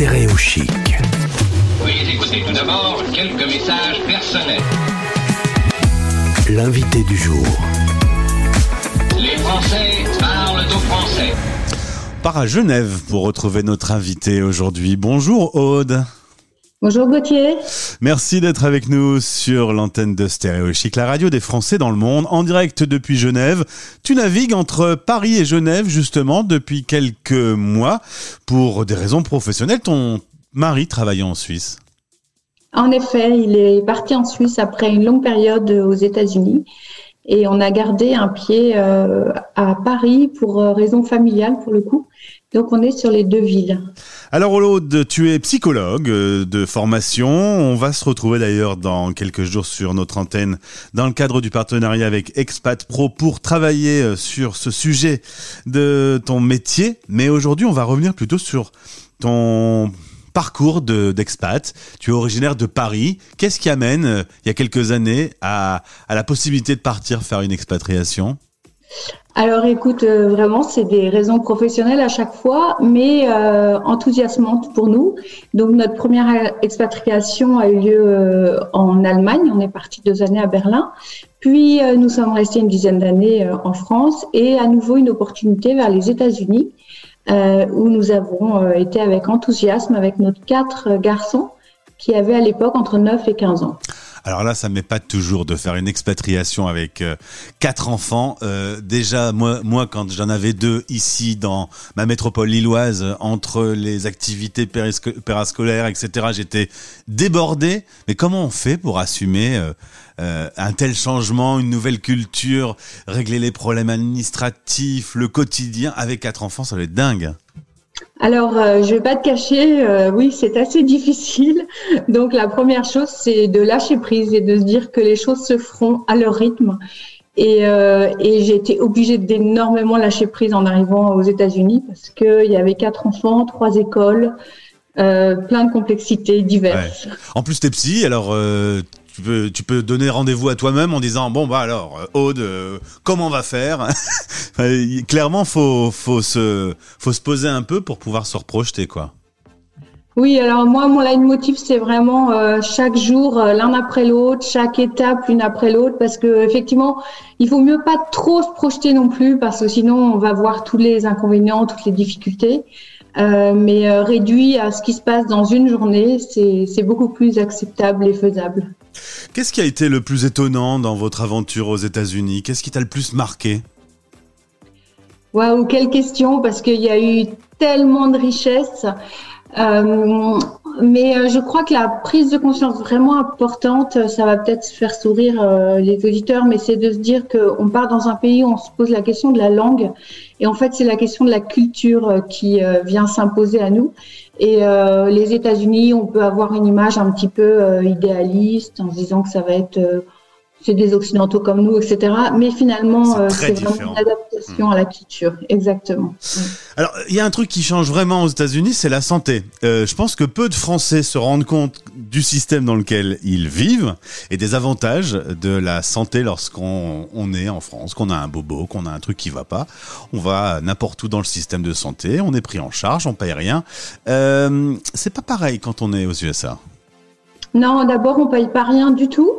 Stéréo Chic. Veuillez écouter tout d'abord quelques messages personnels. L'invité du jour. Les Français parlent aux Français. On part à Genève pour retrouver notre invité aujourd'hui. Bonjour Aude. Bonjour Gauthier. Merci d'être avec nous sur l'antenne de Stéréo Chic, la radio des Français dans le monde, en direct depuis Genève. Tu navigues entre Paris et Genève justement depuis quelques mois pour des raisons professionnelles. Ton mari travaille en Suisse. En effet, il est parti en Suisse après une longue période aux États-Unis et on a gardé un pied euh, à Paris pour euh, raison familiale pour le coup. Donc on est sur les deux villes. Alors Aude, tu es psychologue euh, de formation. On va se retrouver d'ailleurs dans quelques jours sur notre antenne dans le cadre du partenariat avec Expat Pro pour travailler euh, sur ce sujet de ton métier. Mais aujourd'hui, on va revenir plutôt sur ton parcours de- d'expat. tu es originaire de Paris. Qu'est-ce qui amène, euh, il y a quelques années, à, à la possibilité de partir faire une expatriation? Alors écoute, euh, vraiment, c'est des raisons professionnelles à chaque fois, mais euh, enthousiasmantes pour nous. Donc notre première expatriation a eu lieu euh, en Allemagne. On est parti deux années à Berlin. Puis euh, nous sommes restés une dizaine d'années en France et à nouveau une opportunité vers les États-Unis, où nous avons été avec enthousiasme avec nos quatre garçons qui avaient à l'époque entre 9 et 15 ans. Alors là, ça m'épate toujours de faire une expatriation avec euh, quatre enfants. Euh, déjà, moi, moi, quand j'en avais deux ici dans ma métropole lilloise, euh, entre les activités périsco- pérascolaires, etc., j'étais débordé. Mais comment on fait pour assumer euh, euh, un tel changement, une nouvelle culture, régler les problèmes administratifs, le quotidien avec quatre enfants, ça va être dingue. Alors, euh, je vais pas te cacher, euh, oui, c'est assez difficile. Donc, la première chose, c'est de lâcher prise et de se dire que les choses se feront à leur rythme. Et, euh, et j'ai été obligée d'énormément lâcher prise en arrivant aux États-Unis parce qu'il y avait quatre enfants, trois écoles, euh, plein de complexités diverses. En plus, t'es psy, alors euh, tu, peux, donner rendez-vous à toi-même en disant bon bah alors euh, Aude, euh, comment on va faire Clairement, faut faut se faut se poser un peu pour pouvoir se reprojeter quoi. Oui, alors moi, mon leitmotiv, c'est vraiment euh, chaque jour l'un après l'autre, chaque étape l'une après l'autre, parce que effectivement, il faut mieux pas trop se projeter non plus, parce que sinon, on va voir tous les inconvénients, toutes les difficultés. Mais réduit à ce qui se passe dans une journée, c'est beaucoup plus acceptable et faisable. Qu'est-ce qui a été le plus étonnant dans votre aventure aux États-Unis? Qu'est-ce qui t'a le plus marqué? Waouh, quelle question, parce qu'il y a eu tellement de richesses. Euh, mais euh, je crois que la prise de conscience vraiment importante, euh, ça va peut-être faire sourire les auditeurs, mais c'est de se dire qu'on part dans un pays où on se pose la question de la langue. Et en fait, c'est la question de la culture euh, qui euh, vient s'imposer à nous. Et euh, les États-Unis, on peut avoir une image un petit peu idéaliste en se disant que ça va être c'est des occidentaux comme nous, etc. Mais finalement, C'est euh, vraiment une adaptation à la culture, exactement. Alors, il y a un truc qui change vraiment aux États-Unis, c'est la santé. Euh, je pense que peu de Français se rendent compte du système dans lequel ils vivent et des avantages de la santé lorsqu'on on est en France, qu'on a un bobo, qu'on a un truc qui va pas. On va n'importe où dans le système de santé, on est pris en charge, on paye rien. Euh, c'est pas pareil quand on est aux USA. Non, d'abord, on paye pas rien du tout.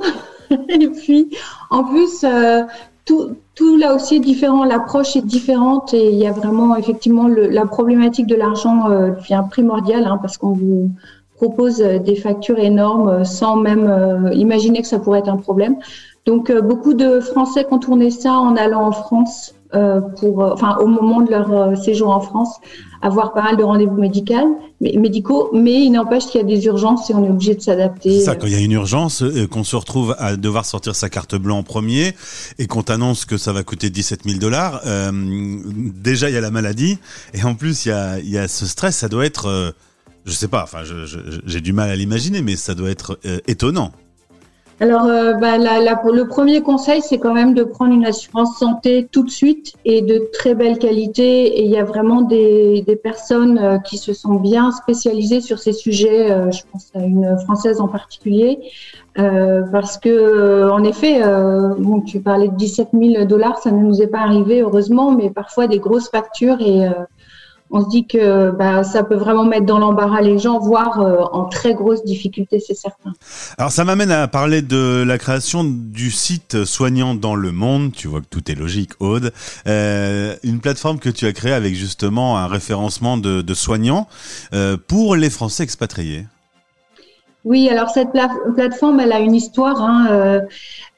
Et puis, en plus, euh, tout, là aussi est différent. L'approche est différente et il y a vraiment, effectivement, la problématique de l'argent euh, devient primordiale hein, parce qu'on vous propose euh, des factures énormes euh, sans même imaginer que ça pourrait être un problème. Donc, beaucoup de Français contournaient ça en allant en France pour, euh, enfin, au moment de leur euh, séjour en France, avoir pas mal de rendez-vous médicaux, mais, il n'empêche qu'il y a des urgences et on est obligé de s'adapter. C'est ça, quand il y a une urgence, euh, qu'on se retrouve à devoir sortir sa carte bleue en premier et qu'on t'annonce que ça va coûter 17 000 dollars, euh, déjà il y a la maladie et en plus il y a, il y a ce stress, ça doit être, euh, je sais pas, enfin j'ai du mal à l'imaginer, mais ça doit être euh, étonnant. Alors, euh, bah, la- la- le premier conseil, c'est quand même de prendre une assurance santé tout de suite et de très belle qualité. Et il y a vraiment des, des personnes euh, qui se sont bien spécialisées sur ces sujets. euh, je pense à une française en particulier, euh, parce que, en effet, bon, tu parlais de 17 000 dollars, ça ne nous est pas arrivé heureusement, mais parfois des grosses factures et on se dit que bah, ça peut vraiment mettre dans l'embarras les gens, voire en très grosse difficulté, c'est certain. Alors ça m'amène à parler de la création du site Soignant dans le monde. Tu vois que tout est logique, Aude. une plateforme que tu as créée avec justement un référencement de, de soignants pour les Français expatriés. Oui, alors cette plateforme, elle a une histoire, hein, euh,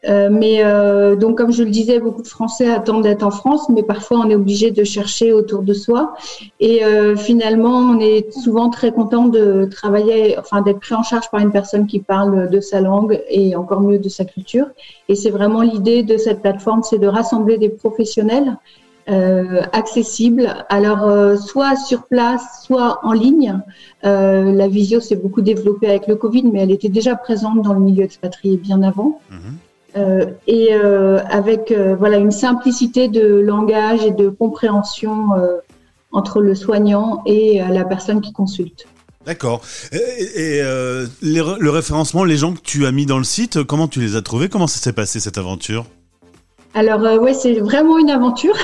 euh, mais euh, donc comme je le disais, beaucoup de Français attendent d'être en France, mais parfois on est obligé de chercher autour de soi. Et finalement, on est souvent très content de travailler, enfin d'être pris en charge par une personne qui parle de sa langue et encore mieux de sa culture. Et c'est vraiment l'idée de cette plateforme, c'est de rassembler des professionnels euh, accessible. Alors, euh, soit sur place, soit en ligne. Euh, la visio s'est beaucoup développée avec le Covid, mais elle était déjà présente dans le milieu expatrié bien avant. Mhm. Et avec voilà une simplicité de langage et de compréhension entre le soignant et la personne qui consulte. D'accord. Et, et le référencement, les gens que tu as mis dans le site, comment tu les as trouvés? Comment ça s'est passé cette aventure? Alors euh, ouais, c'est vraiment une aventure.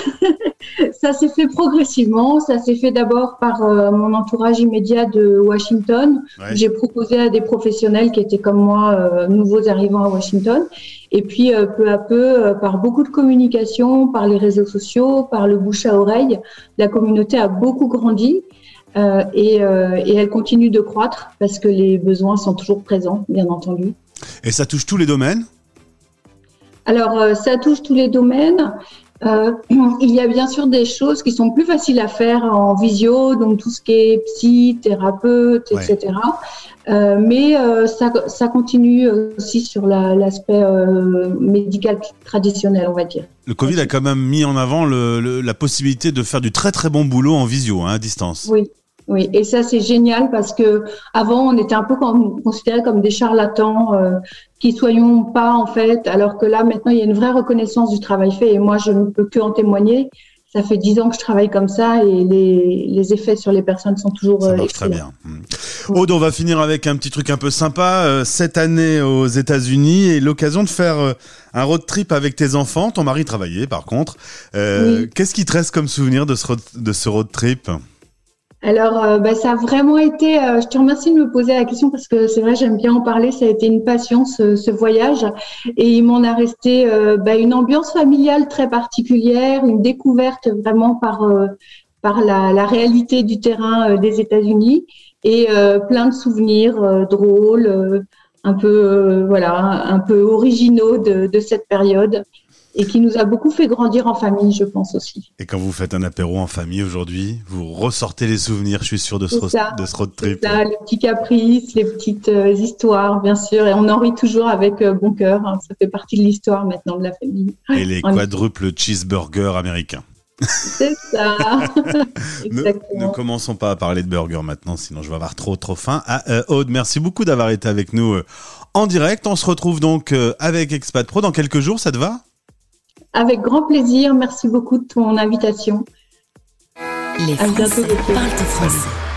ça s'est fait progressivement. Ça s'est fait d'abord par euh, mon entourage immédiat de Washington. J'ai proposé à des professionnels qui étaient comme moi, euh, nouveaux arrivants à Washington. Et puis peu à peu, par beaucoup de communication, par les réseaux sociaux, par le bouche à oreille, la communauté a beaucoup grandi. Et, et elle continue de croître parce que les besoins sont toujours présents, bien entendu. Et ça touche tous les domaines? Alors, euh, ça touche tous les domaines. Euh, il y a bien sûr des choses qui sont plus faciles à faire en visio, donc tout ce qui est psy, thérapeute, etc. Euh, mais ça, continue aussi sur l'aspect médical traditionnel, on va dire. Le Covid a quand même mis en avant la possibilité de faire du très très bon boulot en visio, hein, à distance. Oui, oui, et ça c'est génial parce que avant on était un peu considérés comme des charlatans euh, qui soyons pas en fait, alors que là maintenant il y a une vraie reconnaissance du travail fait et moi je ne peux que en témoigner. Ça fait dix ans que je travaille comme ça et les, les effets sur les personnes sont toujours. Ça euh, marche très bien. Hmm. Aude, on va finir avec un petit truc un peu sympa. Euh, cette année aux États-Unis et l'occasion de faire euh, un road trip avec tes enfants. Ton mari travaillait par contre. Qu'est-ce qui te reste comme souvenir de ce de ce road trip? Alors, euh, bah, ça a vraiment été. Euh, je te remercie de me poser la question parce que c'est vrai, j'aime bien en parler. Ça a été une passion ce, ce voyage, et il m'en a resté euh, bah, une ambiance familiale très particulière, une découverte vraiment par par la, la, réalité du terrain des États-Unis et plein de souvenirs drôles, un peu voilà, un peu originaux de, de cette période et qui nous a beaucoup fait grandir en famille, je pense aussi. Et quand vous faites un apéro en famille aujourd'hui, vous ressortez les souvenirs, je suis sûr, de ce, de ce road trip. Ça, les petits caprices, les petites euh, histoires, bien sûr, et on en rit toujours avec euh, bon cœur. Hein. ça fait partie de l'histoire maintenant de la famille. Et les quadruples cheeseburgers américains. C'est ça. ne, ne, commençons pas à parler de burgers maintenant, sinon je vais avoir trop trop faim. Ah, euh, Aude, merci beaucoup d'avoir été avec nous en direct. On se retrouve donc avec Expat Pro dans quelques jours, ça te va? Avec grand plaisir. Merci beaucoup de ton invitation. Les Français parlent français.